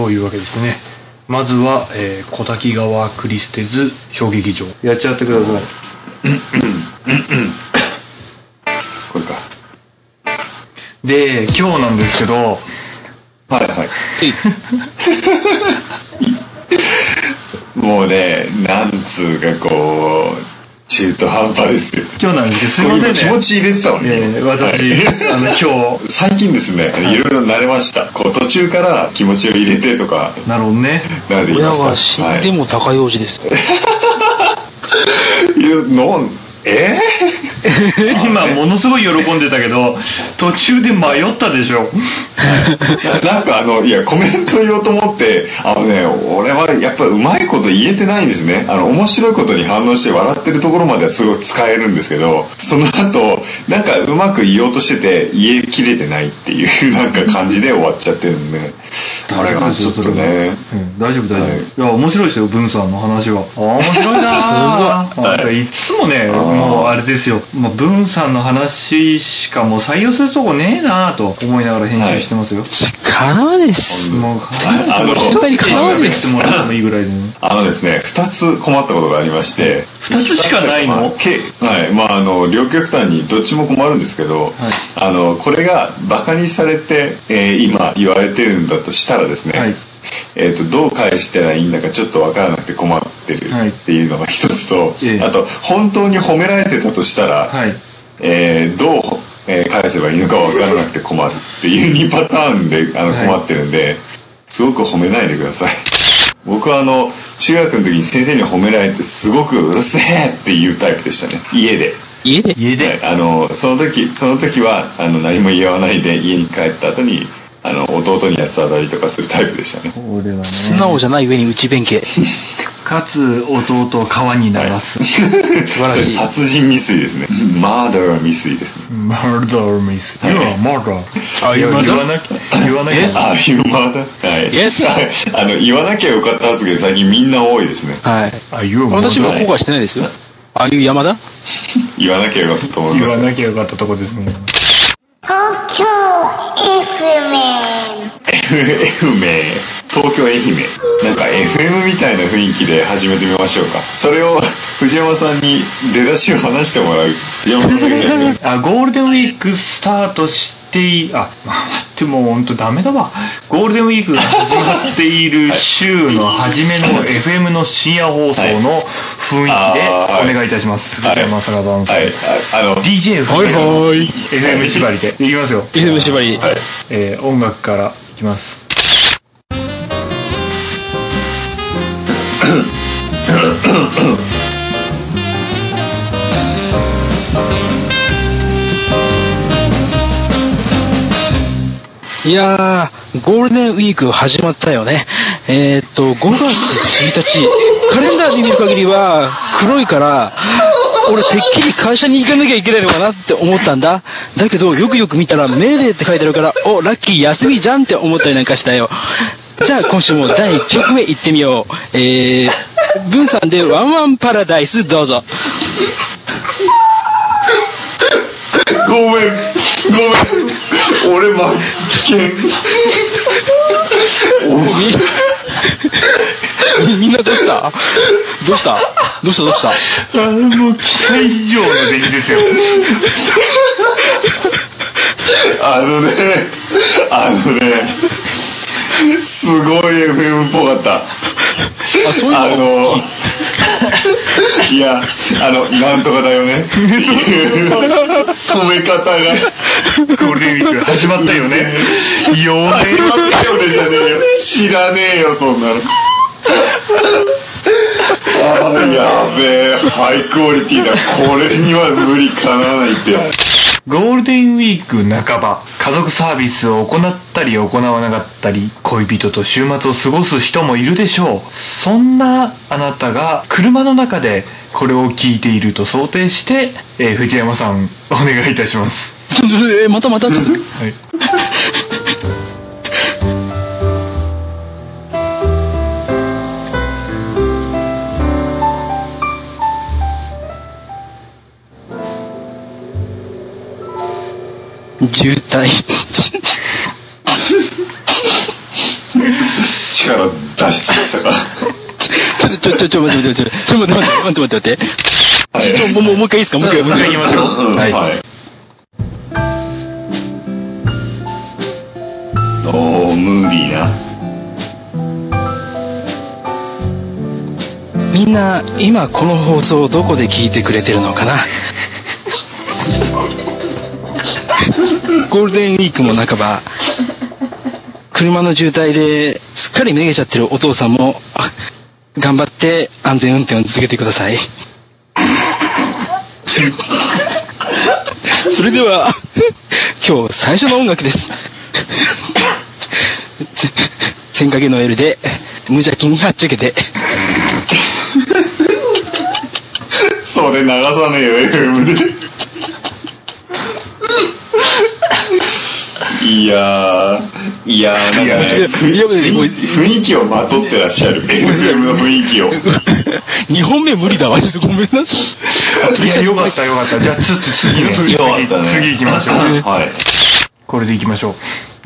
そういうわけですね。まずは、えー小滝川クリステズ小劇場。やっちゃってください。これか。で今日なんですけど。はいはい。もうねなんつうかこう中途半端ですよ。今日なんですすいませんね。気持ち入れてたのに、えー私、はい。あの今日。最近ですね、い、ろいろ慣れました。こう途中から気持ちを入れてとか。なるほどね。慣れてきました。親は死んでも高用事です。はい、いやなんえ？今ものすごい喜んでたけど途中で迷ったでしょ。ー、なんかあのいやコメント言おうと思ってあのね俺はやっぱうまいこと言えてないんですね。あの面白いことに反応して笑ってるところまではすごい使えるんですけどその後なんかうまく言おうとしてて言えきれてないっていうなんか感じで終わっちゃってるんで あれがちょっとね。うん、大丈夫大丈夫、はい。い、や面白いですよ文さんの話は。あ面白いなすごい。い。つもねもうあれですよ、まあ、文さんの話しかもう採用するとこねえなと思いながら編集してますよ、かなわないです。もうかなわないです。もらってもいいぐらいでね。あのですね2つ困ったことがありまして。二つしかないの？まあけはい。まああの両極端にどっちも困るんですけど、あのこれがバカにされて、えー今言われてるんだとしたらですね、はい。えー、とどう返したらいいんだかちょっと分からなくて困ってるはい。っていうのが一つと、ええ。あと本当に褒められてたとしたら、はい。えーどう、えー返せばいいのか分からなくて困るっていう2パターンであのはい。困ってるんで、すごく褒めないでください。僕はあの中学の時に先生に褒められてすごくうるせえっていうタイプでしたね。家で。家で？家で、はい、あのその時その時はあの何も言わないで家に帰った後にあの弟に八つ当たりとかするタイプでしたね。俺はね。素直じゃない上に内弁慶。かつ弟を川に流す、素晴らしい。殺人未遂ですね。マーダー未遂ですね。マーダーミス。い。や、マーダー。あ言わなきゃ、言わなきゃ。ああいうマーダーはい。Yes あの言わなきゃよかった発言最近みんな多いですね。はい。あ、私は後悔してないですよ。ああいう山田？言わなきゃよかったと思い言ます。わなきゃよかったとこですね。名東京愛媛なんか FM みたいな雰囲気で始めてみましょうかそれを藤山さんに出だしを話してもらう藤山さんだけじゃなくてあ、ゴールデンウィークスタートしてい、あ、待ってもう本当ダメだわ。ゴールデンウィークが始まっている週の初めの FM の深夜放送の雰囲気でお願いいたします。はい藤山さんさん。はいああの DJ 藤はい山はい FM 縛りで。いきますよ。FM 縛り。はいえー音楽からいきます。いやー、ゴールデンウィーク始まったよね。えーっと、5月1日、カレンダーで見る限りは黒いから、俺てっきり会社に行かなきゃいけないのかなって思ったんだ。だけど、よくよく見たら、メーデーって書いてあるから、お、ラッキー休みじゃんって思ったりなんかしたよ。じゃあ今週も第1曲目行ってみよう。えー、ブンさんでワンワンパラダイスどうぞ。ごめんごめん俺負けみ みんなどうした？どうした？どうした？どうした？あもう期待以上の出来ですよ。あのねあのねすごい FM っぽかった。あ、そういうあののいやあのなんとかだよね。止め方がゴールデンウィーク始まったよね。よね始まったよねじゃねえよ。知らねえよそんなの やべえハイクオリティだこれには無理かなわないって。ゴールデンウィーク半ば家族サービスを行ったり行わなかったり恋人と週末を過ごす人もいるでしょう。そんなあなたが車の中でこれを聞いていると想定して、えー藤山さんお願いいたします。えまたまた？ちょっとはい 渋滞。力脱出したか。ちょっとちょちょちょ待って待って待ってちょっと待って待って。待って待ってはいちょっともう一回いいですか？もう一回もう一回。い。ましょううんはい。はい。おームーディーな。みんな今この放送をどこで聞いてくれてるのかな？ゴールデンウィークも半ば車の渋滞ですっかりめげちゃってるお父さんも頑張って安全運転を続けてください。それでは今日最初の音楽です。千影の L で無邪気にはっちゃけて。それ流さねえよ FM で。いやーいやーなんかね雰囲気をまとってらっしゃる FM の雰囲気を。2本目無理だわ。ちょっとごめんなさい。いやよかったよかった。じゃあちょっと次ね。次次行きましょう。はい。これでいきましょう。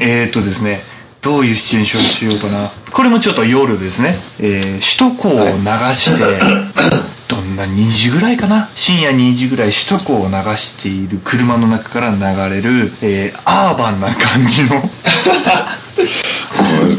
えー、っとですねどういうシチュエーションしようかな。これもちょっと夜ですね、えー、首都高を流して、どんな2時ぐらいかな？深夜2時ぐらい首都高を流している車の中から流れる、えー、アーバンな感じの。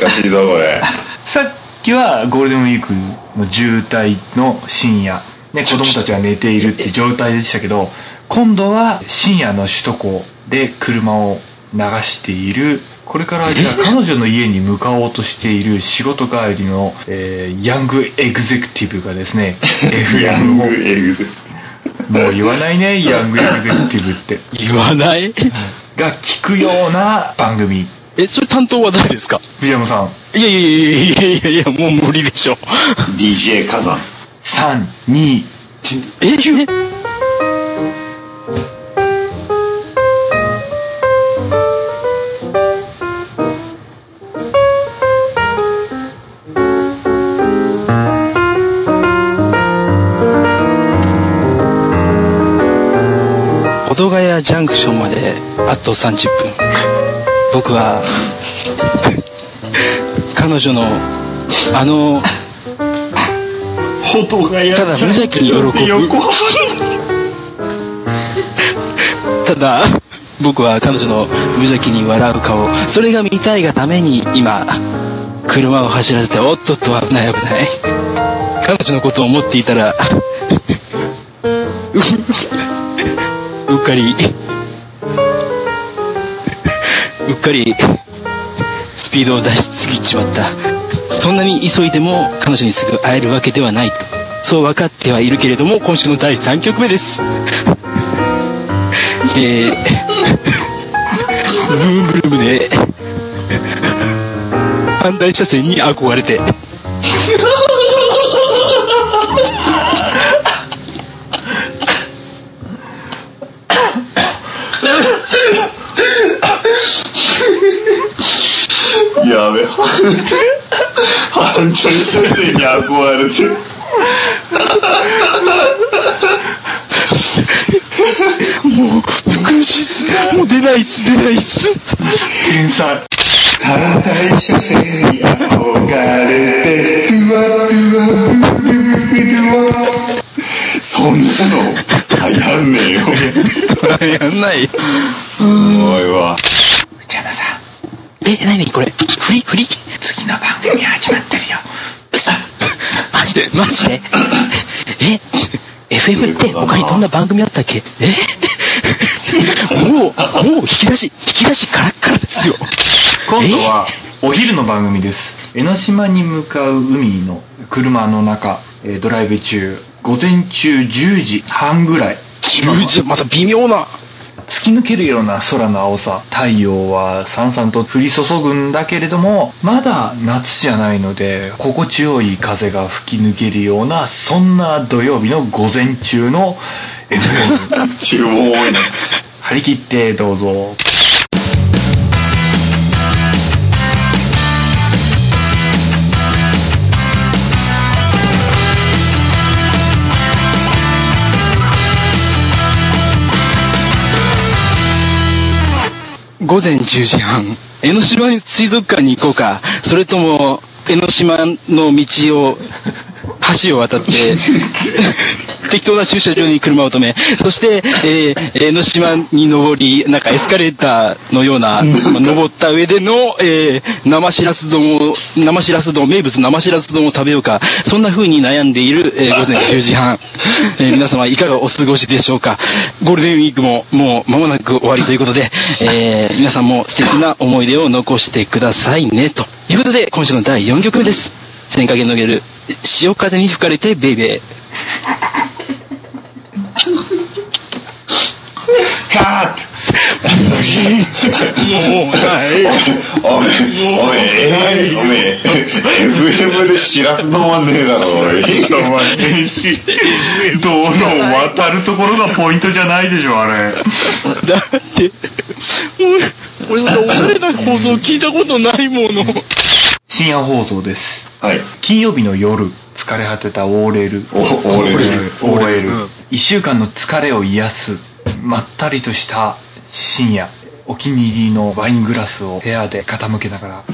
難しいぞこれ。さっきはゴールデンウィークの渋滞の深夜、ね、子供たちが寝ているって状態でしたけど今度は深夜の首都高で車を流しているこれからじゃあ彼女の家に向かおうとしている仕事帰りの、えーヤングエグゼクティブがですねヤ FM ングをエグゼもう言わないねヤングエグゼクティブって。言わない？が聞くような番組。え、それ担当は誰ですか？藤山さん。いやいやいやいやいやいや、もう無理でしょ。DJ 火山32え、え？ヶ谷ジャンクションまであと30分。僕は 彼女のあのただ無邪気に喜ぶ。ただ僕は彼女の無邪気に笑う顔。それが見たいがために今車を走らせておっとっと危ない危ない。彼女のことを思っていたら うっかりうっかりスピードを出しすぎちまった。そんなに急いでも彼女にすぐ会えるわけではないと。そう分かってはいるけれども今週の第3曲目です。えー、ブームブームで反対車線に憧れてやべ反対車線に。憧れてる苦しいっすもう出ないっす出ないっす天才反対車線に。憧れてドゥワドゥワドゥワドゥワそんなの流行んねえよやんないすごいわ内山さんえ何これフリフリ次の番組始まってるよ。嘘。マジで？マジで？え？FM って他にどんな番組あったっけ？え？もうもう引き出し引き出しカラッカラですよ。今度はお昼の番組です。江ノ島に向かう海の車の中、えードライブ中。午前中10時半ぐらい。10時、また微妙な。突き抜けるような空の青さ。太陽はさんさんと降り注ぐんだけれどもまだ夏じゃないので心地よい風が吹き抜けるようなそんな土曜日の午前中の FM 注文多いな張り切ってどうぞ午前10時半。江ノ島水族館に行こうか。それとも、江ノ島の道を、橋を渡って、適当な駐車場に車を止め、そして、えー江ノ島に登り、なんかエスカレーターのような、まあ登った上での、えー生しらす丼を、生しらす丼、名物生しらす丼を食べようか。そんな風に悩んでいる、えー 午前10時半。えー皆様いかがお過ごしでしょうか。ゴールデンウィークももう間もなく終わりということで、えー皆さんも素敵な思い出を残してくださいね、ということで、今週の第4曲目です。千影のげる、潮風に吹かれてベイベー。カーッもう、はい。おめえおめえおめえ FM でしらす丼はねえだろおい。お前天使道路を渡るところがポイントじゃない。でしょあれだって、俺、俺そんなおしゃれな放送聞い。たことない。もの。深夜放送ですはい。金曜日の夜疲れ果てた OL お OL OL 一週間の疲れを癒すまったりとした深夜お気に入りのワイングラスを部屋で傾けながら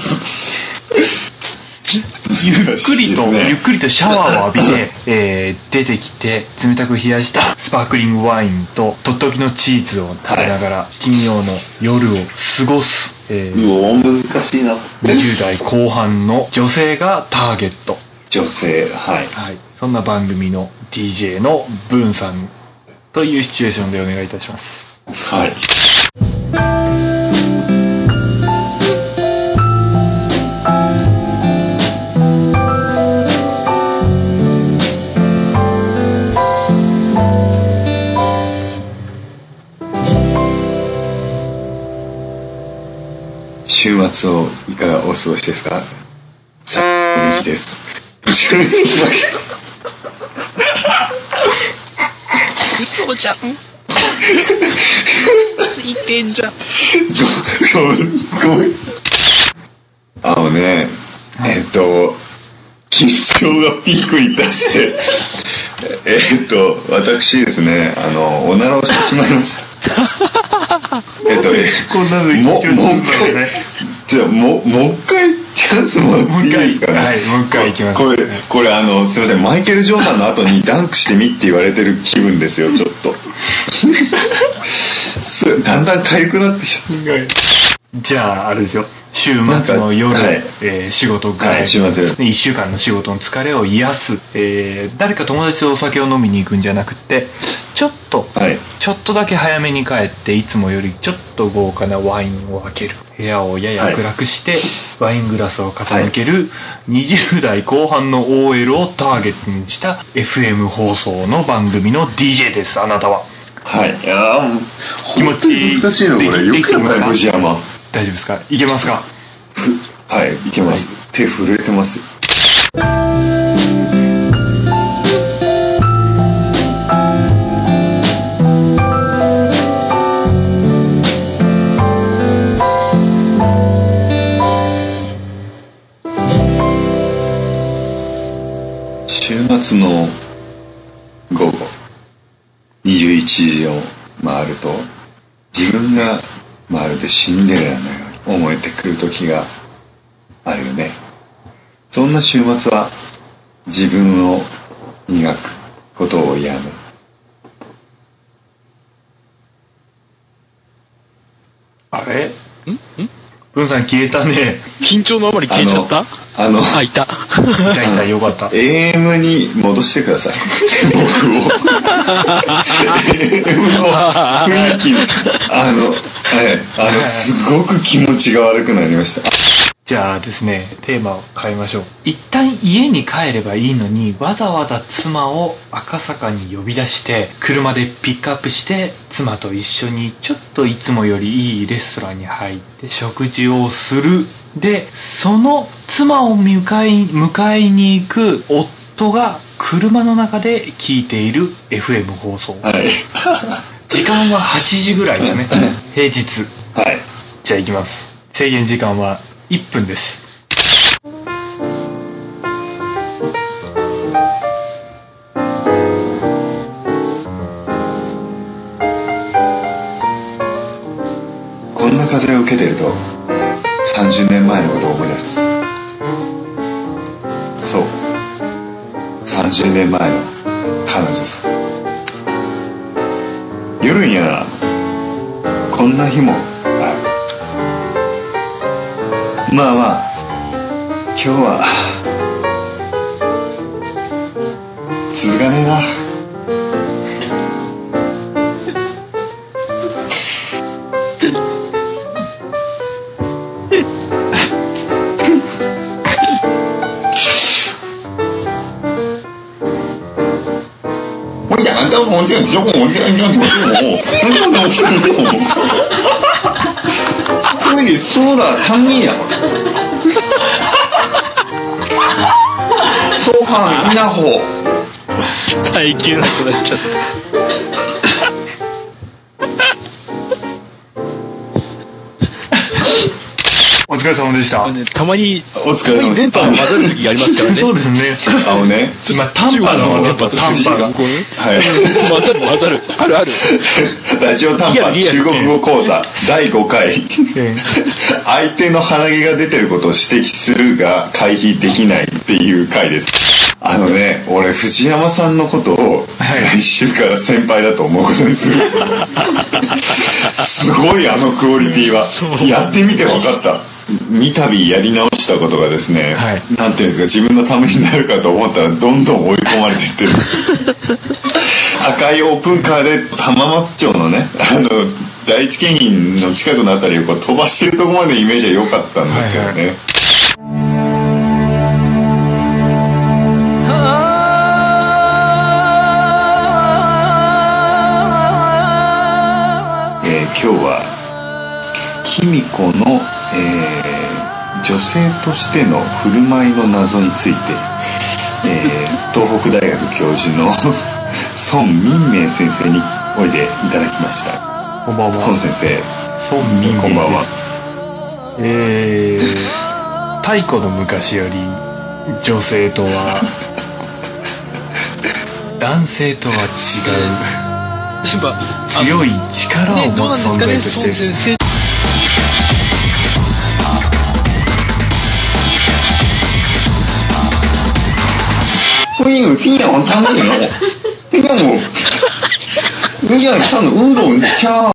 ゆっくりと、ゆっくりとシャワーを浴びて、えー出てきて冷たく冷やしたスパークリングワインととっておきのチーズを食べながら、金曜の夜を過ごす、えーうお難しいな。20代後半の女性がターゲット。女性はい。はい、そんな番組の DJ のブーンさんというシチュエーションでお願いいたします。はい。週末をいかがお過ごしですか？さあです 嘘じゃん。ついてんじゃん。あのねえっと緊張がピークに達して えっと私ですねあのおならをしてしまいました えっとえこんなの緊張するんだもう一回ねじゃあもうもう一回チャンスもらっていいですかね？はいもう一回いきます。これこれあのすいません。マイケル・ジョーダンの後にダンクしてみって言われてる気分ですよちょっと。すだんだん痒くなってきちゃった。じゃああれですよ週末の夜、はい。えー仕事帰り、はい週末1週間の仕事の疲れを癒す、えー誰か友達とお酒を飲みに行くんじゃなくてちょっと、はい。ちょっとだけ早めに帰っていつもよりちょっと豪華なワインを開ける。部屋をやや暗くして、ワイングラスを傾ける、20代後半の OL をターゲットにした FM 放送の番組の DJ です。あなたは。はい。いや気持ちいい。難しいのこれ。よくやっぱりできてます。か藤山大丈夫ですか？いけますか？はいいけます、手震えてます週末の午後21時を回ると自分がまるでシンデレラのように思えてくる時があるよね。そんな週末は自分を磨くことをやめあれ？ん？文さん消えたね。緊張のあまり消えちゃった？あのあ、いた。いたいたよかった。AM に戻してください。僕を。AM の雰囲気。にあのはい。あのすごく気持ちが悪くなりましたじゃあですね、テーマを変えましょう。一旦家に帰ればいいのに、わざわざ妻を赤坂に呼び出して、車でピックアップして、妻と一緒にちょっといつもよりいいレストランに入って食事をする。で、その妻を迎え、迎えに行く夫が車の中で聞いている FM 放送。はい時間は8時ぐらいですね。平日。はいじゃあ行きます。制限時間は1分です。こんな風を受けてると30年前のことを思い出す。そう。30年前の彼女さ夜にはこんな日もまあまあ今日は続かねえな我养到我这之后，我这样就我，那那是我。这里说了，他腻了。说话那会耐えきれなくなっちゃった。疲れ様でした。ねたまに、お疲れ様ですたまに電波が混ざる時がありますからね。そうですね。あのね、まあ、短波の技と短波が。はい。混ざる混ざる。あるある。ラジオ短波中国語講座第5回。え相手の鼻毛が出てることを指摘するが回避できないっていう回です。あのね、俺藤山さんのことをはい来週から先輩だと思うことにする。すごいあのクオリティは。やってみて分かった。三度やり直したことがですね、はいなんていうんですか、自分のためになるかと思ったらどんどん追い込まれていってる。赤いオープンカーで浜松町のね、あの、第一京浜の近くのあたりをこう飛ばしてるとこまでイメージは良かったんですけどね。はいえー今日は卑弥呼の、えー女性としての振る舞いの謎について、えー東北大学教授の 孫民明先生においでいただきましたこんばんは。孫先生孫民明こんばんは。えー、太古の昔より女性とは 男性とは違う 強い力をね、どう持なんですかね、つ存在として孫先生。婚姻有这样汤饮哦，这样我，这样像乌龙虾。